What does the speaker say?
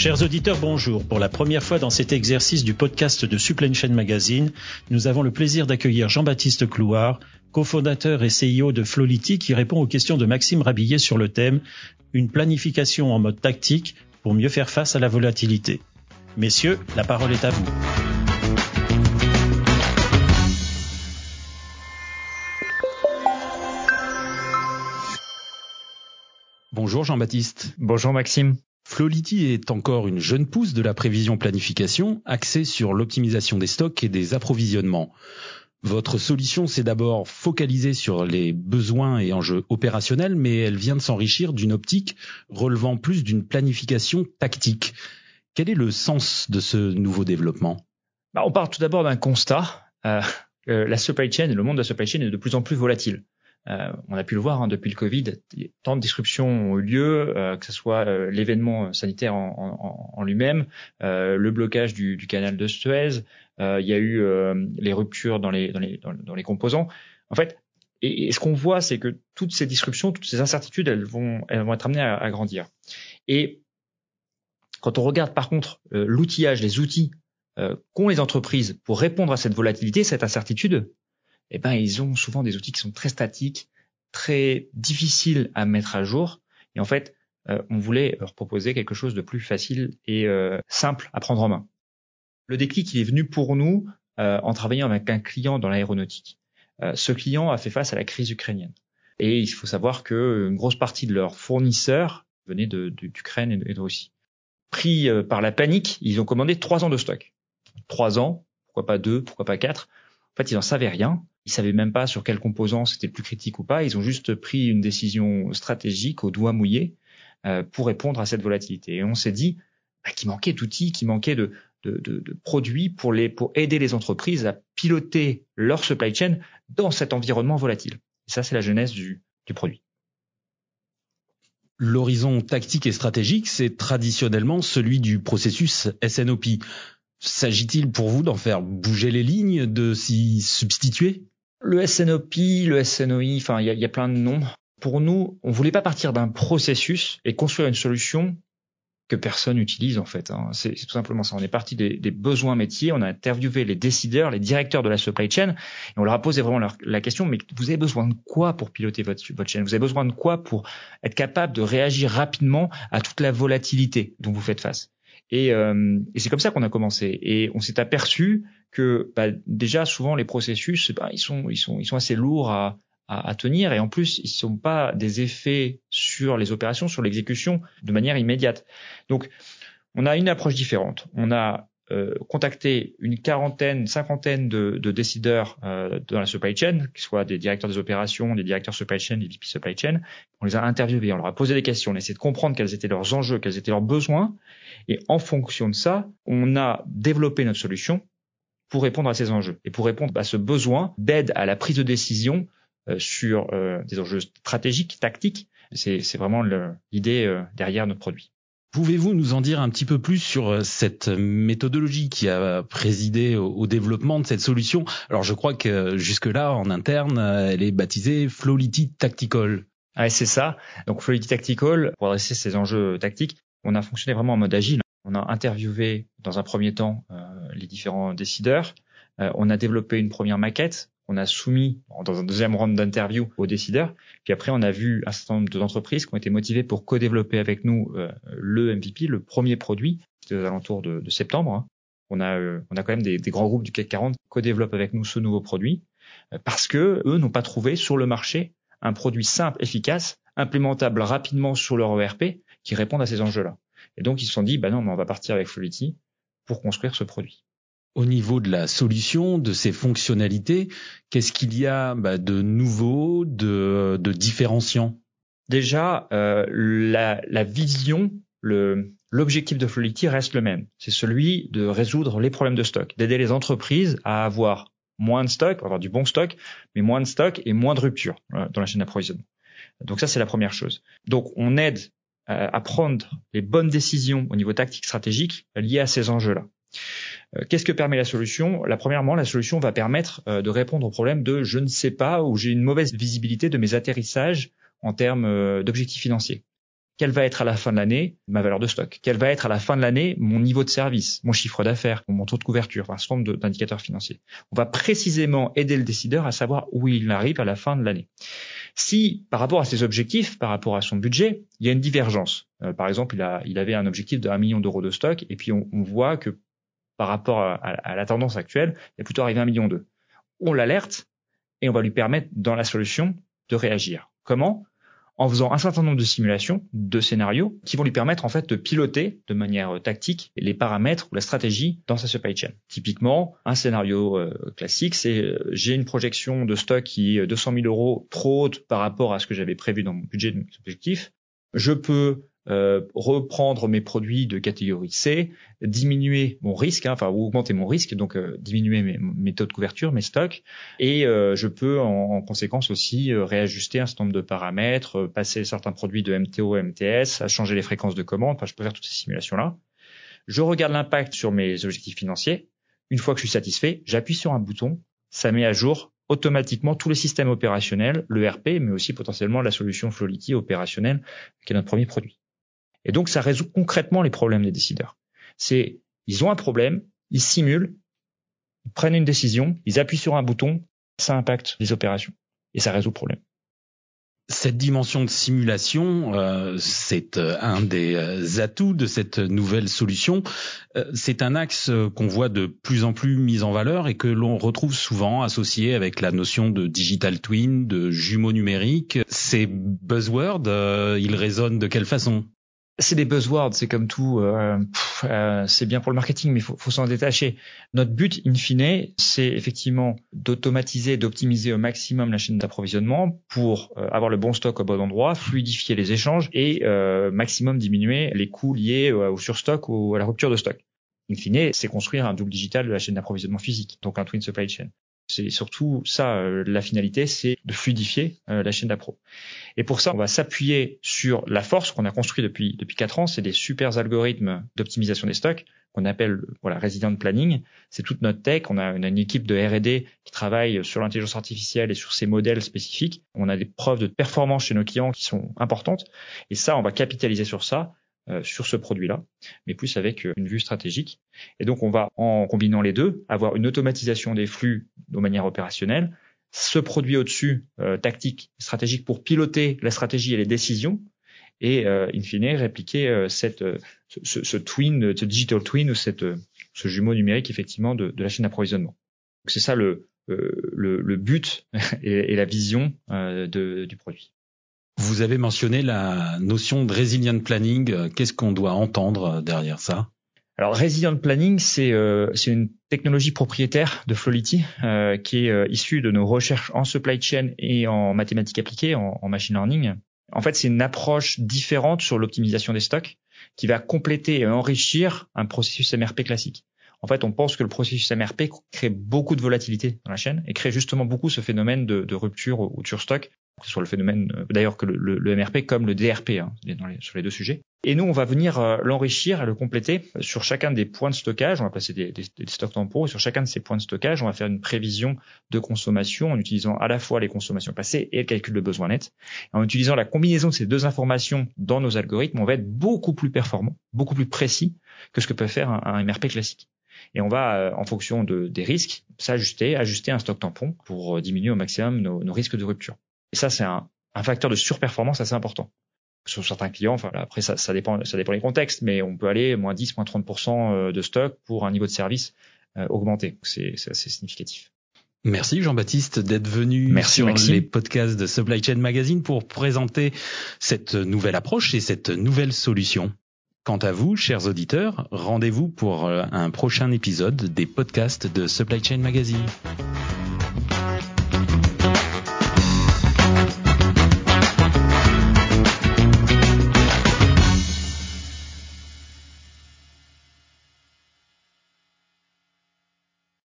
Chers auditeurs, bonjour. Pour la première fois dans cet exercice du podcast de Supply Chain Magazine, nous avons le plaisir d'accueillir Jean-Baptiste Clouard, cofondateur et CEO de Flowlity, qui répond aux questions de Maxime Rabillet sur le thème Une planification en mode tactique pour mieux faire face à la volatilité. Messieurs, la parole est à vous. Bonjour Jean-Baptiste. Bonjour Maxime. Flowlity est encore une jeune pousse de la prévision planification axée sur l'optimisation des stocks et des approvisionnements. Votre solution s'est d'abord focalisée sur les besoins et enjeux opérationnels, mais elle vient de s'enrichir d'une optique relevant plus d'une planification tactique. Quel est le sens de ce nouveau développement? Bah, On part tout d'abord d'un constat. Euh, la supply chain le monde de la supply chain est de plus en plus volatile. Euh, on a pu le voir hein, depuis le Covid, tant de disruptions ont eu lieu, euh, que ce soit euh, l'événement sanitaire en, en, lui-même, le blocage du, du, canal de Suez, il y a eu les ruptures dans les, dans les, dans, les composants. En fait, et, ce qu'on voit, c'est que toutes ces disruptions, toutes ces incertitudes, elles vont, elles vont être amenées à, à grandir. Et quand on regarde par contre l'outillage, les outils qu'ont les entreprises pour répondre à cette volatilité, cette incertitude, eh ben ils ont souvent des outils qui sont très statiques, très difficiles à mettre à jour. Et en fait, euh, on voulait leur proposer quelque chose de plus facile et euh, simple à prendre en main. Le déclic, il est venu pour nous euh, en travaillant avec un client dans l'aéronautique. ce client a fait face à la crise ukrainienne. Et il faut savoir qu'une grosse partie de leurs fournisseurs venaient d'Ukraine et de Russie. Pris par la panique, ils ont commandé trois ans de stock. Trois ans, pourquoi pas deux, pourquoi pas quatre. En fait, ils n'en savaient rien. Ils savaient même pas sur quel composant c'était plus critique ou pas. Ils ont juste pris une décision stratégique au doigt mouillé euh, pour répondre à cette volatilité. Et on s'est dit bah, qu'il manquait d'outils, qu'il manquait de, de, de, de, produits pour, les, pour aider les entreprises à piloter leur supply chain dans cet environnement volatile. Et ça, c'est la genèse du, du produit. L'horizon tactique et stratégique, c'est traditionnellement celui du processus SNOP. S'agit-il pour vous d'en faire bouger les lignes, de s'y substituer? Le SNOP, le SNOI, enfin, il y a, plein de noms. Pour nous, on voulait pas partir d'un processus et construire une solution que personne n'utilise en fait. Hein. C'est tout simplement ça. On est parti des, des, besoins métiers, on a interviewé les décideurs, les directeurs de la supply chain, et on leur a posé vraiment la question, mais vous avez besoin de quoi pour piloter votre, votre chaîne? Vous avez besoin de quoi pour être capable de réagir rapidement à toute la volatilité dont vous faites face? Et, euh, et c'est comme ça qu'on a commencé. Et on s'est aperçu que bah, déjà souvent les processus, bah, ils sont ils sont ils sont assez lourds à, à, à tenir et en plus ils sont pas des effets sur les opérations, sur l'exécution de manière immédiate. Donc on a une approche différente. On a euh, contacté une quarantaine, cinquantaine de, de décideurs euh, dans la supply chain, qui soient des directeurs des opérations, des directeurs supply chain, des VP supply chain. On les a interviewés, on leur a posé des questions, on a essayé de comprendre quels étaient leurs enjeux, quels étaient leurs besoins, et en fonction de ça, on a développé notre solution pour répondre à ces enjeux et pour répondre à ce besoin d'aide à la prise de décision euh, sur euh, des enjeux stratégiques, tactiques. C'est vraiment l'idée euh, derrière notre produit. Pouvez-vous nous en dire un petit peu plus sur euh, cette méthodologie qui a présidé au, développement de cette solution? Alors je crois que jusque-là, en interne, elle est baptisée Flowlity Tactical. Ah, c'est ça. Donc Flowlity Tactical, pour adresser ces enjeux tactiques, on a fonctionné vraiment en mode agile. On a interviewé dans un premier temps euh, les différents décideurs. Euh, on a développé une première maquette on a soumis dans un deuxième round d'interview aux décideurs. Puis après, on a vu un certain nombre d'entreprises qui ont été motivées pour co-développer avec nous euh, le MVP, le premier produit, aux alentours de, septembre. Hein. On a, euh, on a quand même des, grands groupes du CAC 40 qui co-développent avec nous ce nouveau produit euh, parce que eux n'ont pas trouvé sur le marché un produit simple, efficace, implémentable rapidement sur leur ERP qui réponde à ces enjeux-là. Et donc ils se sont dit, bah non, on va partir avec Fluidity pour construire ce produit au niveau de la solution, de ses fonctionnalités, qu'est-ce qu'il y a bah, de nouveau, de, différenciant? Déjà, euh, la, vision, l'objectif de Fluidity reste le même. C'est celui de résoudre les problèmes de stock, d'aider les entreprises à avoir moins de stock, avoir du bon stock, mais moins de stock et moins de rupture euh, dans la chaîne d'approvisionnement. Donc ça, c'est la première chose. Donc on aide euh, à prendre les bonnes décisions au niveau tactique stratégique liées à ces enjeux-là. Euh, qu'est-ce que permet la solution? La premièrement, la solution va permettre euh, de répondre au problème de je ne sais pas ou j'ai une mauvaise visibilité de mes atterrissages en termes euh, d'objectifs financiers. quelle va être à la fin de l'année? Ma valeur de stock, quelle va être à la fin de l'année? Mon niveau de service, mon chiffre d'affaires, mon taux de couverture, enfin, certain nombre d'indicateurs financiers. On va précisément aider le décideur à savoir où il arrive à la fin de l'année. Si, par rapport à ses objectifs, par rapport à son budget, il y a une divergence. Par exemple, il avait un objectif de 1 million d'euros de stock, et puis on, voit que par rapport à, la tendance actuelle, il est plutôt arrivé à 1 million. On l'alerte et on va lui permettre, dans la solution, de réagir. Comment? En faisant un certain nombre de simulations, de scénarios, qui vont lui permettre en fait de piloter de manière euh, tactique les paramètres ou la stratégie dans sa supply chain. Typiquement, un scénario euh, classique, c'est euh, j'ai une projection de stock qui est 200 000 euros trop haute par rapport à ce que j'avais prévu dans mon budget de mes objectifs. Je peux euh, reprendre mes produits de catégorie C, diminuer mon risque, hein, enfin augmenter mon risque, donc euh, diminuer mes, taux de couverture, mes stocks, et euh, je peux en, conséquence aussi réajuster un certain nombre de paramètres, passer certains produits de MTO à MTS, changer les fréquences de commande. Enfin, je peux faire toutes ces simulations là. Je regarde l'impact sur mes objectifs financiers. Une fois que je suis satisfait, j'appuie sur un bouton, ça met à jour automatiquement tous les systèmes opérationnels, le RP, mais aussi potentiellement la solution Flowlity opérationnelle, qui est notre premier produit. Et donc, ça résout concrètement les problèmes des décideurs. C'est, ils ont un problème, ils simulent, ils prennent une décision, ils appuient sur un bouton, ça impacte les opérations et ça résout le problème. Cette dimension de simulation, euh, c'est euh, un des euh, atouts de cette nouvelle solution. c'est un axe qu'on voit de plus en plus mis en valeur et que l'on retrouve souvent associé avec la notion de digital twin, de jumeaux numériques. Ces buzzwords, ils résonnent de quelle façon? C'est des buzzwords, c'est comme tout, euh, euh, c'est bien pour le marketing, mais faut, faut s'en détacher. Notre but, in fine, c'est effectivement d'automatiser, d'optimiser au maximum la chaîne d'approvisionnement pour euh, avoir le bon stock au bon endroit, fluidifier les échanges et maximum diminuer les coûts liés au surstock ou à la rupture de stock. In fine, c'est construire un double digital de la chaîne d'approvisionnement physique, donc un twin supply chain. C'est surtout ça, euh, la finalité, c'est de fluidifier euh, la chaîne d'appro. Et pour ça, on va s'appuyer sur la force qu'on a construit depuis depuis quatre ans. C'est des super algorithmes d'optimisation des stocks qu'on appelle voilà resident planning. C'est toute notre tech. On a, une équipe de R&D qui travaille sur l'intelligence artificielle et sur ces modèles spécifiques. On a des preuves de performance chez nos clients qui sont importantes. Et ça, on va capitaliser sur ça sur ce produit-là, mais plus avec euh, une vue stratégique. Et donc, on va, en combinant les deux, avoir une automatisation des flux de manière opérationnelle, ce produit au-dessus, euh, tactique, stratégique, pour piloter la stratégie et les décisions, et in fine répliquer cette, ce, twin, ce digital twin ou cette, ce jumeau numérique effectivement de, la chaîne d'approvisionnement. C'est ça le, le, but et, la vision du produit. Vous avez mentionné la notion de resilient planning. Qu'est-ce qu'on doit entendre derrière ça? Alors Resilient Planning, c'est euh, une technologie propriétaire de Flowlity euh, qui est euh, issue de nos recherches en supply chain et en mathématiques appliquées, en, en machine learning. En fait, c'est une approche différente sur l'optimisation des stocks qui va compléter et enrichir un processus MRP classique. En fait, on pense que le processus MRP crée beaucoup de volatilité dans la chaîne et crée justement beaucoup ce phénomène de, de rupture ou de surstock soit le phénomène euh, d'ailleurs que le, MRP comme le DRP hein, sur les deux sujets. Et nous, on va venir euh, l'enrichir et le compléter sur chacun des points de stockage. On va placer des, stocks tampons et sur chacun de ces points de stockage, on va faire une prévision de consommation en utilisant à la fois les consommations passées et le calcul de besoin net. En utilisant la combinaison de ces deux informations dans nos algorithmes, on va être beaucoup plus performant, beaucoup plus précis que ce que peut faire un, un MRP classique. Et on va, euh, en fonction de, des risques, s'ajuster, ajuster un stock tampon pour diminuer au maximum nos, nos risques de rupture. Et ça, c'est un, un, facteur de surperformance assez important. Sur certains clients, enfin, après, ça, ça, dépend, ça dépend des contextes, mais on peut aller moins 10, moins 30% euh, de stock pour un niveau de service euh, augmenté. C'est assez significatif. Merci Jean-Baptiste d'être venu Merci sur les podcasts de Supply Chain Magazine pour présenter cette nouvelle approche et cette nouvelle solution. Quant à vous, chers auditeurs, rendez-vous pour euh, un prochain épisode des podcasts de Supply Chain Magazine.